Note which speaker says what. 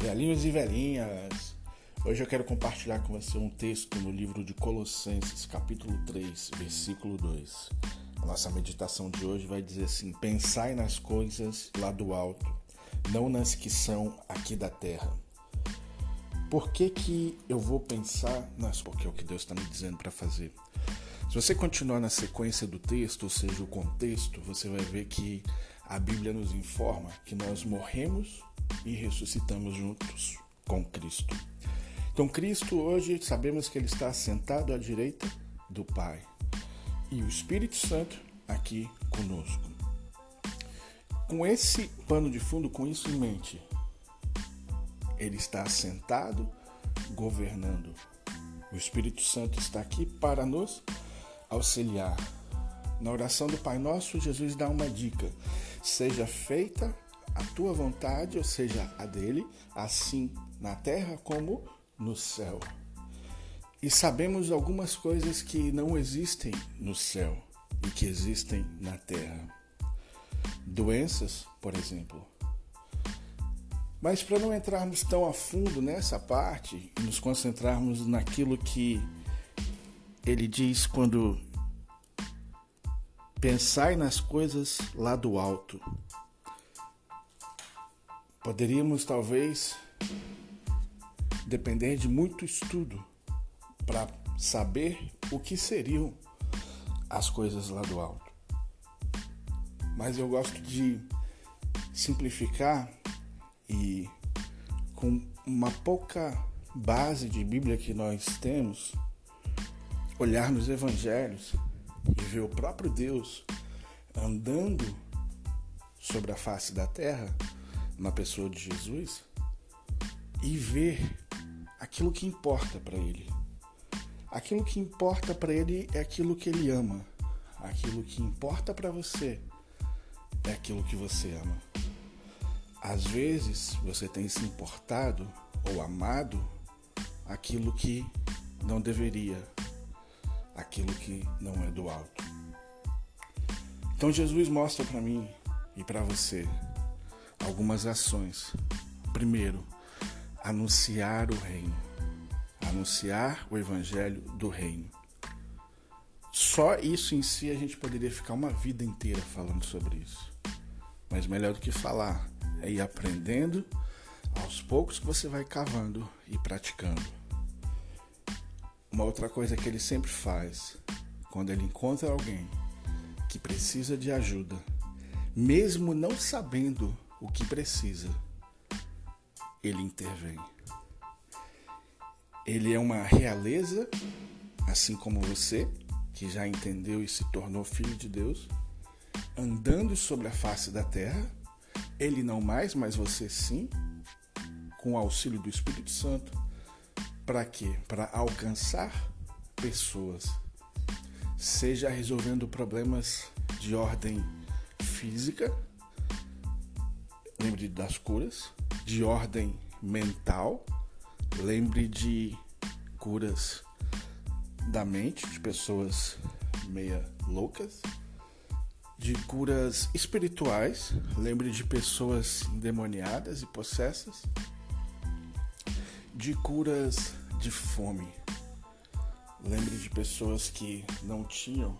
Speaker 1: Velhinhos e velhinhas, hoje eu quero compartilhar com você um texto no livro de Colossenses, capítulo 3, versículo 2. A nossa meditação de hoje vai dizer assim: Pensai nas coisas lá do alto, não nas que são aqui da terra. Por que, que eu vou pensar nas. Porque é o que Deus está me dizendo para fazer. Se você continuar na sequência do texto, ou seja, o contexto, você vai ver que a Bíblia nos informa que nós morremos e ressuscitamos juntos com Cristo. Então, Cristo hoje sabemos que ele está sentado à direita do Pai e o Espírito Santo aqui conosco. Com esse pano de fundo, com isso em mente, ele está sentado governando. O Espírito Santo está aqui para nos auxiliar. Na oração do Pai Nosso, Jesus dá uma dica: seja feita a tua vontade, ou seja, a dele, assim na terra como no céu. E sabemos algumas coisas que não existem no céu e que existem na terra. Doenças, por exemplo. Mas para não entrarmos tão a fundo nessa parte nos concentrarmos naquilo que ele diz quando pensai nas coisas lá do alto, Poderíamos talvez depender de muito estudo para saber o que seriam as coisas lá do alto. Mas eu gosto de simplificar e com uma pouca base de Bíblia que nós temos, olhar nos evangelhos e ver o próprio Deus andando sobre a face da terra na pessoa de Jesus e ver aquilo que importa para ele. Aquilo que importa para ele é aquilo que ele ama. Aquilo que importa para você é aquilo que você ama. Às vezes você tem se importado ou amado aquilo que não deveria, aquilo que não é do alto. Então Jesus mostra para mim e para você algumas ações. Primeiro, anunciar o reino. Anunciar o evangelho do reino. Só isso em si a gente poderia ficar uma vida inteira falando sobre isso. Mas melhor do que falar é ir aprendendo aos poucos que você vai cavando e praticando. Uma outra coisa que ele sempre faz, quando ele encontra alguém que precisa de ajuda, mesmo não sabendo o que precisa, ele intervém. Ele é uma realeza, assim como você, que já entendeu e se tornou filho de Deus, andando sobre a face da terra, ele não mais, mas você sim, com o auxílio do Espírito Santo. Para quê? Para alcançar pessoas, seja resolvendo problemas de ordem física, lembre das curas de ordem mental, lembre de curas da mente de pessoas meia loucas, de curas espirituais, lembre de pessoas endemoniadas e possessas, de curas de fome. Lembre de pessoas que não tinham